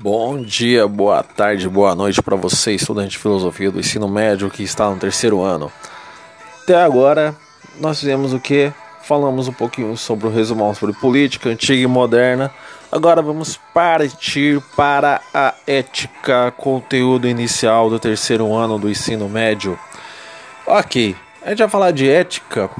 Bom dia, boa tarde, boa noite para você, estudante de filosofia do ensino médio que está no terceiro ano. Até agora, nós fizemos o que? Falamos um pouquinho sobre o resumão sobre política antiga e moderna. Agora vamos partir para a ética, conteúdo inicial do terceiro ano do ensino médio. Ok, a gente vai falar de ética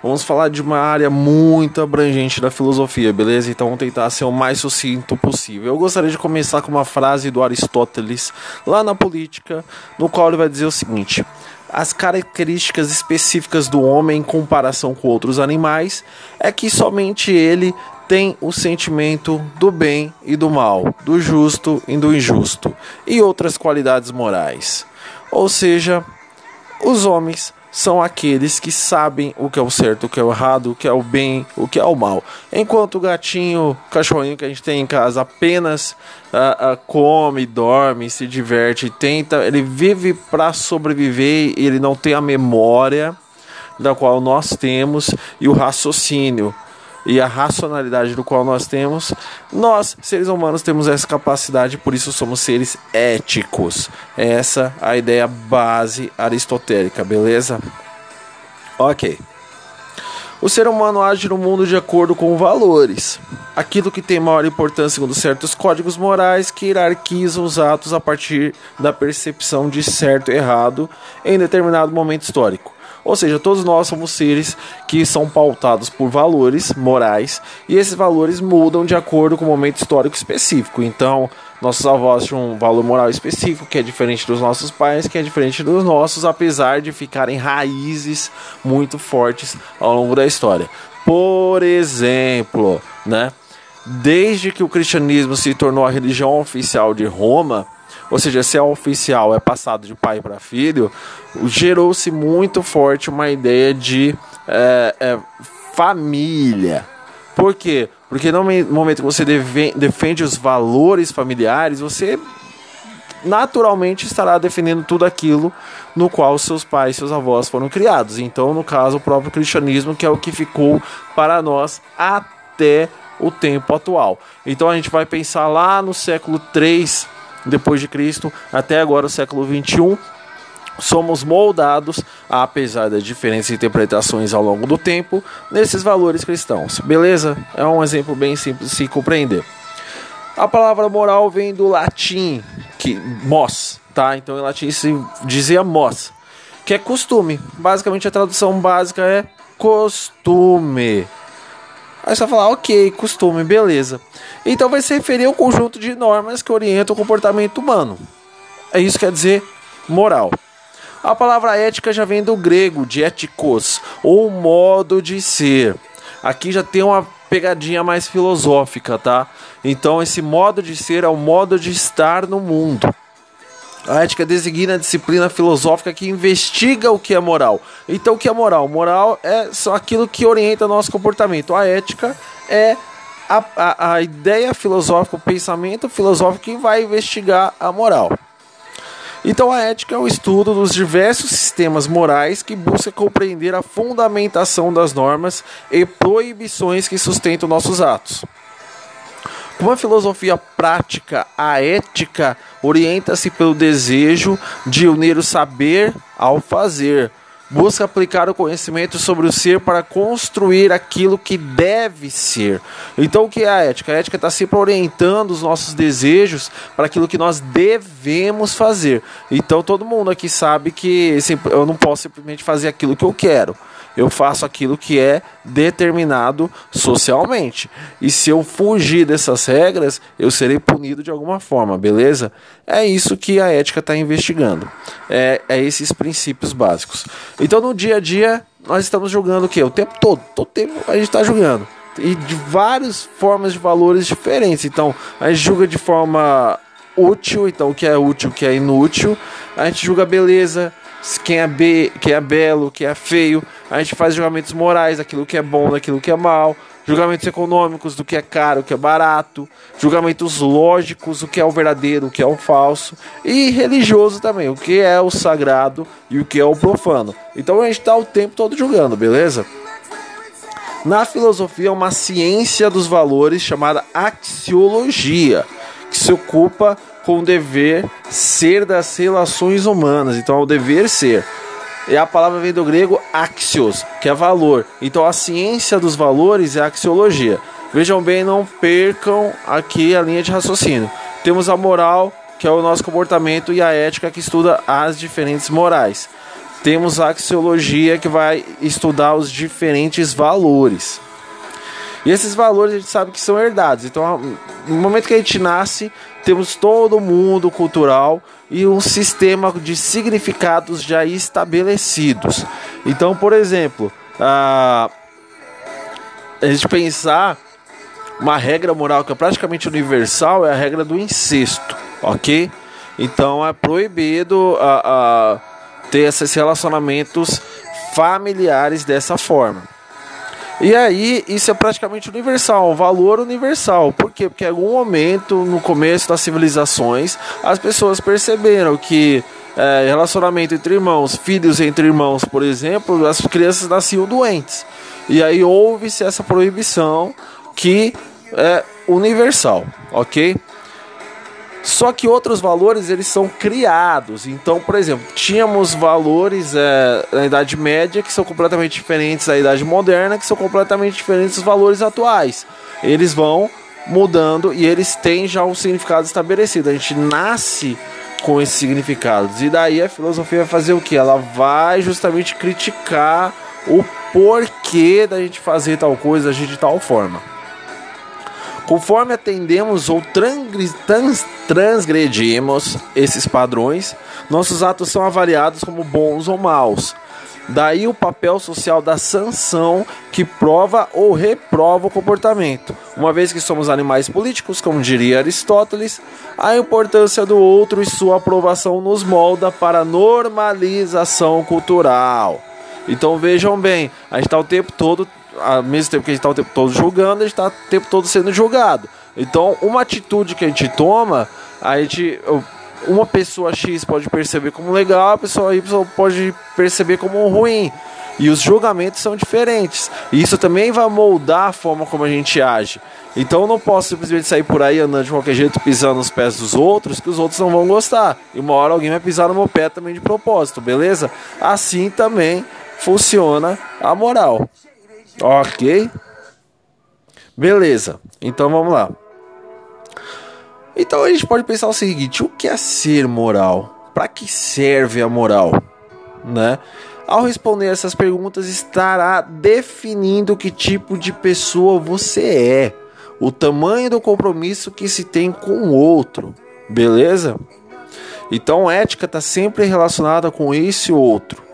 Vamos falar de uma área muito abrangente da filosofia, beleza? Então vamos tentar ser o mais sucinto possível. Eu gostaria de começar com uma frase do Aristóteles, lá na Política, no qual ele vai dizer o seguinte: as características específicas do homem em comparação com outros animais é que somente ele tem o sentimento do bem e do mal, do justo e do injusto, e outras qualidades morais. Ou seja, os homens são aqueles que sabem o que é o certo, o que é o errado, o que é o bem, o que é o mal. Enquanto o gatinho, o cachorrinho que a gente tem em casa apenas uh, uh, come, dorme, se diverte, tenta, ele vive para sobreviver e ele não tem a memória da qual nós temos e o raciocínio e a racionalidade do qual nós temos, nós, seres humanos, temos essa capacidade, por isso somos seres éticos. Essa é a ideia base aristotélica, beleza? Ok. O ser humano age no mundo de acordo com valores. Aquilo que tem maior importância segundo certos códigos morais que hierarquizam os atos a partir da percepção de certo e errado em determinado momento histórico. Ou seja, todos nós somos seres que são pautados por valores morais e esses valores mudam de acordo com o momento histórico específico. Então, nossos avós tinham um valor moral específico que é diferente dos nossos pais, que é diferente dos nossos, apesar de ficarem raízes muito fortes ao longo da história. Por exemplo, né? Desde que o cristianismo se tornou a religião oficial de Roma, ou seja, se é oficial, é passado de pai para filho, gerou-se muito forte uma ideia de é, é, família. Por quê? Porque no momento que você defende os valores familiares, você naturalmente estará defendendo tudo aquilo no qual seus pais, seus avós foram criados. Então, no caso, o próprio cristianismo, que é o que ficou para nós até o tempo atual. Então, a gente vai pensar lá no século 3 depois de Cristo até agora o século 21 somos moldados, apesar das diferentes interpretações ao longo do tempo, nesses valores cristãos. Beleza? É um exemplo bem simples de se compreender. A palavra moral vem do latim, que mos, tá? Então em latim se dizia mos, que é costume. Basicamente a tradução básica é costume. Aí você vai falar, ok, costume, beleza. Então vai se referir ao conjunto de normas que orientam o comportamento humano. É isso que quer dizer moral. A palavra ética já vem do grego, de etikos, ou modo de ser. Aqui já tem uma pegadinha mais filosófica, tá? Então esse modo de ser é o modo de estar no mundo. A ética designa a disciplina filosófica que investiga o que é moral. Então, o que é moral? Moral é só aquilo que orienta nosso comportamento. A ética é a, a, a ideia filosófica, o pensamento filosófico que vai investigar a moral. Então, a ética é o estudo dos diversos sistemas morais que busca compreender a fundamentação das normas e proibições que sustentam nossos atos. Com uma filosofia prática, a ética orienta-se pelo desejo de unir o saber ao fazer. Busca aplicar o conhecimento sobre o ser para construir aquilo que deve ser. Então, o que é a ética? A ética está sempre orientando os nossos desejos para aquilo que nós devemos fazer. Então, todo mundo aqui sabe que eu não posso simplesmente fazer aquilo que eu quero eu faço aquilo que é determinado socialmente. E se eu fugir dessas regras, eu serei punido de alguma forma, beleza? É isso que a ética está investigando. É, é esses princípios básicos. Então no dia a dia nós estamos julgando o quê? O tempo todo, todo tempo a gente está julgando. E de várias formas de valores diferentes. Então, a gente julga de forma útil, então o que é útil, o que é inútil. A gente julga beleza, quem é, be, quem é belo, quem é feio. A gente faz julgamentos morais daquilo que é bom, daquilo que é mal. Julgamentos econômicos do que é caro, o que é barato. Julgamentos lógicos, o que é o verdadeiro, o que é o falso. E religioso também, o que é o sagrado e o que é o profano. Então a gente está o tempo todo julgando, beleza? Na filosofia, uma ciência dos valores chamada axiologia que se ocupa com o dever ser das relações humanas. Então, é o dever ser. E a palavra vem do grego axios, que é valor. Então, a ciência dos valores é a axiologia. Vejam bem, não percam aqui a linha de raciocínio. Temos a moral, que é o nosso comportamento, e a ética, que estuda as diferentes morais. Temos a axiologia, que vai estudar os diferentes valores. E esses valores a gente sabe que são herdados. Então, no momento que a gente nasce, temos todo o mundo cultural e um sistema de significados já estabelecidos. Então, por exemplo, a, a gente pensar uma regra moral que é praticamente universal é a regra do incesto, ok? Então é proibido a, a ter esses relacionamentos familiares dessa forma. E aí, isso é praticamente universal, um valor universal. Por quê? Porque em algum momento, no começo das civilizações, as pessoas perceberam que é, relacionamento entre irmãos, filhos entre irmãos, por exemplo, as crianças nasciam doentes. E aí houve-se essa proibição que é universal, ok? Só que outros valores eles são criados. Então, por exemplo, tínhamos valores é, na Idade Média que são completamente diferentes da Idade Moderna, que são completamente diferentes dos valores atuais. Eles vão mudando e eles têm já um significado estabelecido. A gente nasce com esses significados. E daí a filosofia vai fazer o que? Ela vai justamente criticar o porquê da gente fazer tal coisa, de tal forma. Conforme atendemos ou trans, transgredimos esses padrões, nossos atos são avaliados como bons ou maus. Daí o papel social da sanção que prova ou reprova o comportamento. Uma vez que somos animais políticos, como diria Aristóteles, a importância do outro e sua aprovação nos molda para a normalização cultural. Então vejam bem, a gente está o tempo todo ao mesmo tempo que a gente está o tempo todo julgando, a gente está o tempo todo sendo julgado. Então, uma atitude que a gente toma, a gente. Uma pessoa X pode perceber como legal, a pessoa Y pode perceber como ruim. E os julgamentos são diferentes. E isso também vai moldar a forma como a gente age. Então eu não posso simplesmente sair por aí andando de qualquer jeito, pisando nos pés dos outros, que os outros não vão gostar. E uma hora alguém vai pisar no meu pé também de propósito, beleza? Assim também funciona a moral. Ok? Beleza, então vamos lá. Então a gente pode pensar o seguinte: o que é ser moral? Para que serve a moral? Né? Ao responder essas perguntas, estará definindo que tipo de pessoa você é, o tamanho do compromisso que se tem com o outro, beleza? Então, ética está sempre relacionada com esse outro.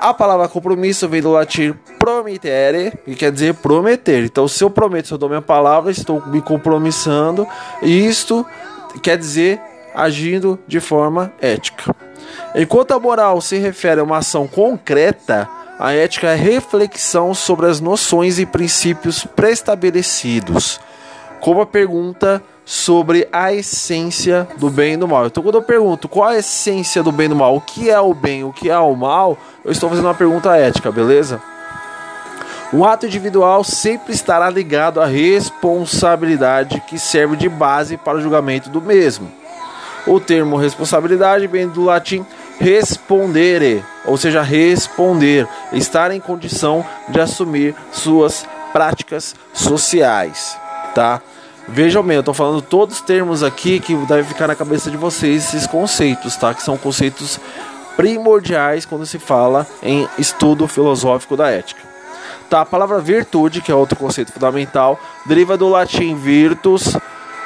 A palavra compromisso vem do latim promettere, que quer dizer prometer. Então, se eu prometo, se eu dou minha palavra, estou me compromissando, e isto quer dizer agindo de forma ética. Enquanto a moral se refere a uma ação concreta, a ética é reflexão sobre as noções e princípios pré-estabelecidos. Como a pergunta sobre a essência do bem e do mal. Então, quando eu pergunto qual a essência do bem e do mal, o que é o bem, o que é o mal, eu estou fazendo uma pergunta ética, beleza? Um ato individual sempre estará ligado à responsabilidade que serve de base para o julgamento do mesmo. O termo responsabilidade vem do latim respondere, ou seja, responder, estar em condição de assumir suas práticas sociais, tá? Vejam bem, eu estou falando todos os termos aqui que devem ficar na cabeça de vocês, esses conceitos, tá? Que são conceitos primordiais quando se fala em estudo filosófico da ética. Tá, a palavra virtude, que é outro conceito fundamental, deriva do latim virtus,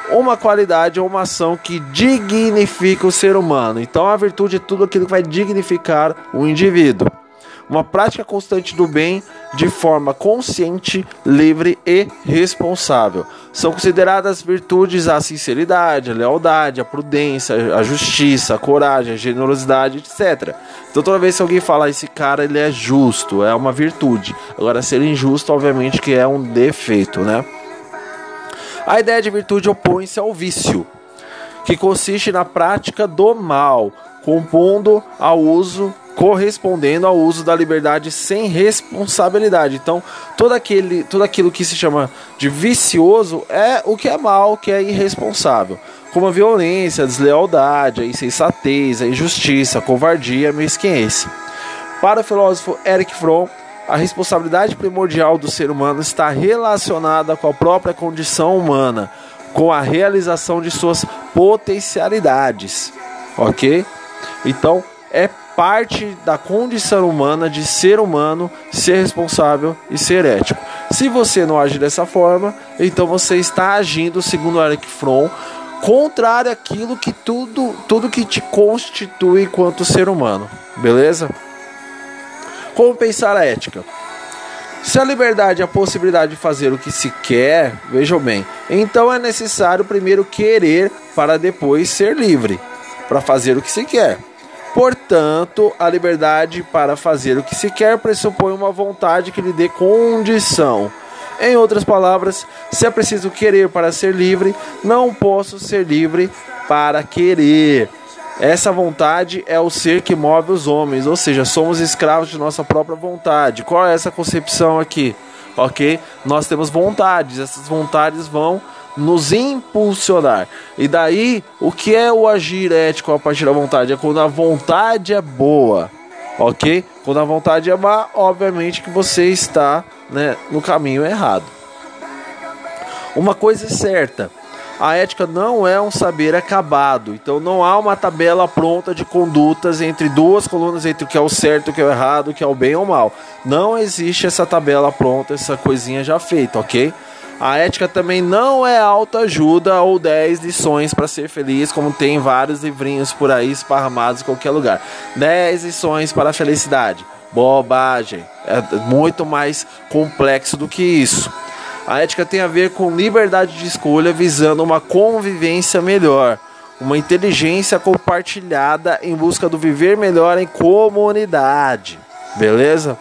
uma qualidade ou uma ação que dignifica o ser humano. Então a virtude é tudo aquilo que vai dignificar o indivíduo uma prática constante do bem de forma consciente, livre e responsável. São consideradas virtudes a sinceridade, a lealdade, a prudência, a justiça, a coragem, a generosidade, etc. Então toda vez que alguém falar esse cara ele é justo, é uma virtude. Agora ser injusto, obviamente que é um defeito, né? A ideia de virtude opõe-se ao vício, que consiste na prática do mal, compondo ao uso correspondendo ao uso da liberdade sem responsabilidade. Então, todo, aquele, todo aquilo que se chama de vicioso é o que é mal, que é irresponsável, como a violência, a deslealdade, a insensatez, a injustiça, a covardia, a mesquinhez. Para o filósofo Eric Fromm, a responsabilidade primordial do ser humano está relacionada com a própria condição humana, com a realização de suas potencialidades, ok? Então, é parte da condição humana de ser humano, ser responsável e ser ético. Se você não age dessa forma, então você está agindo, segundo Eric Fromm, contrário àquilo que tudo, tudo que te constitui enquanto ser humano. Beleza? Como pensar a ética? Se a liberdade é a possibilidade de fazer o que se quer, vejam bem, então é necessário primeiro querer para depois ser livre, para fazer o que se quer. Portanto, a liberdade para fazer o que se quer pressupõe uma vontade que lhe dê condição. Em outras palavras, se é preciso querer para ser livre, não posso ser livre para querer. Essa vontade é o ser que move os homens, ou seja, somos escravos de nossa própria vontade. Qual é essa concepção aqui? Ok? Nós temos vontades, essas vontades vão nos impulsionar. E daí, o que é o agir ético a partir da vontade? É quando a vontade é boa, ok? Quando a vontade é má, obviamente que você está né, no caminho errado. Uma coisa é certa. A ética não é um saber acabado, então não há uma tabela pronta de condutas entre duas colunas entre o que é o certo, o que é o errado, o que é o bem ou o mal. Não existe essa tabela pronta, essa coisinha já feita, ok? A ética também não é autoajuda ou 10 lições para ser feliz, como tem vários livrinhos por aí esparramados em qualquer lugar. 10 lições para a felicidade. Bobagem. É muito mais complexo do que isso. A ética tem a ver com liberdade de escolha visando uma convivência melhor, uma inteligência compartilhada em busca do viver melhor em comunidade. Beleza?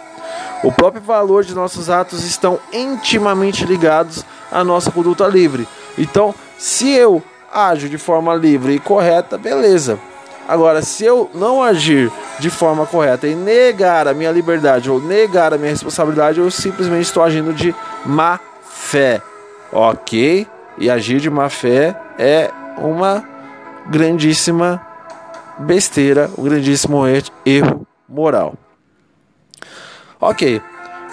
O próprio valor de nossos atos estão intimamente ligados à nossa conduta livre. Então, se eu ajo de forma livre e correta, beleza. Agora, se eu não agir de forma correta e negar a minha liberdade ou negar a minha responsabilidade, eu simplesmente estou agindo de má fé. Ok? E agir de má fé é uma grandíssima besteira, um grandíssimo erro moral. Ok.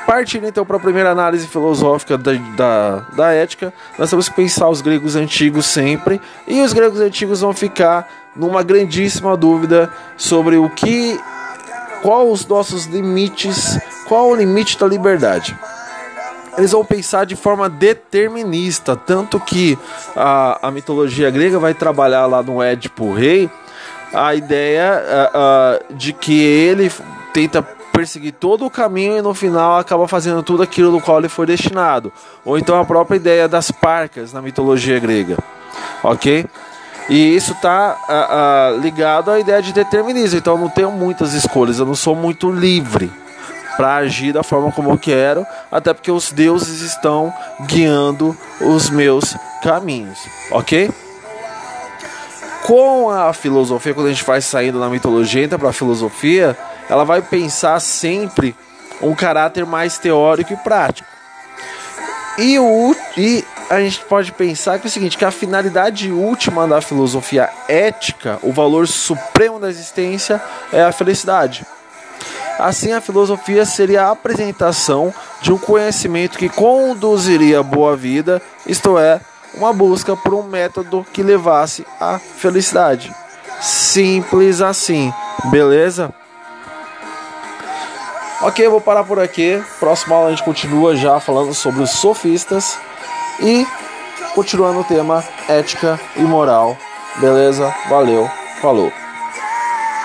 Partindo então para a primeira análise filosófica da, da, da, ética, nós temos que pensar os gregos antigos sempre, e os gregos antigos vão ficar numa grandíssima dúvida sobre o que, qual os nossos limites, qual o limite da liberdade. Eles vão pensar de forma determinista, tanto que a, a mitologia grega vai trabalhar lá no Édipo Rei a ideia uh, uh, de que ele tenta perseguir todo o caminho e no final acaba fazendo tudo aquilo do qual ele foi destinado. Ou então a própria ideia das parcas na mitologia grega. Ok? E isso está uh, ligado à ideia de determinismo. Então eu não tenho muitas escolhas, eu não sou muito livre para agir da forma como eu quero, até porque os deuses estão guiando os meus caminhos, ok? Com a filosofia, quando a gente vai saindo da mitologia, entra para a filosofia, ela vai pensar sempre um caráter mais teórico e prático. E, o, e a gente pode pensar que é o seguinte, que a finalidade última da filosofia ética, o valor supremo da existência é a felicidade. Assim, a filosofia seria a apresentação de um conhecimento que conduziria à boa vida, isto é, uma busca por um método que levasse à felicidade. Simples assim, beleza? Ok, eu vou parar por aqui. Próxima aula a gente continua já falando sobre os sofistas e continuando o tema ética e moral. Beleza? Valeu, falou.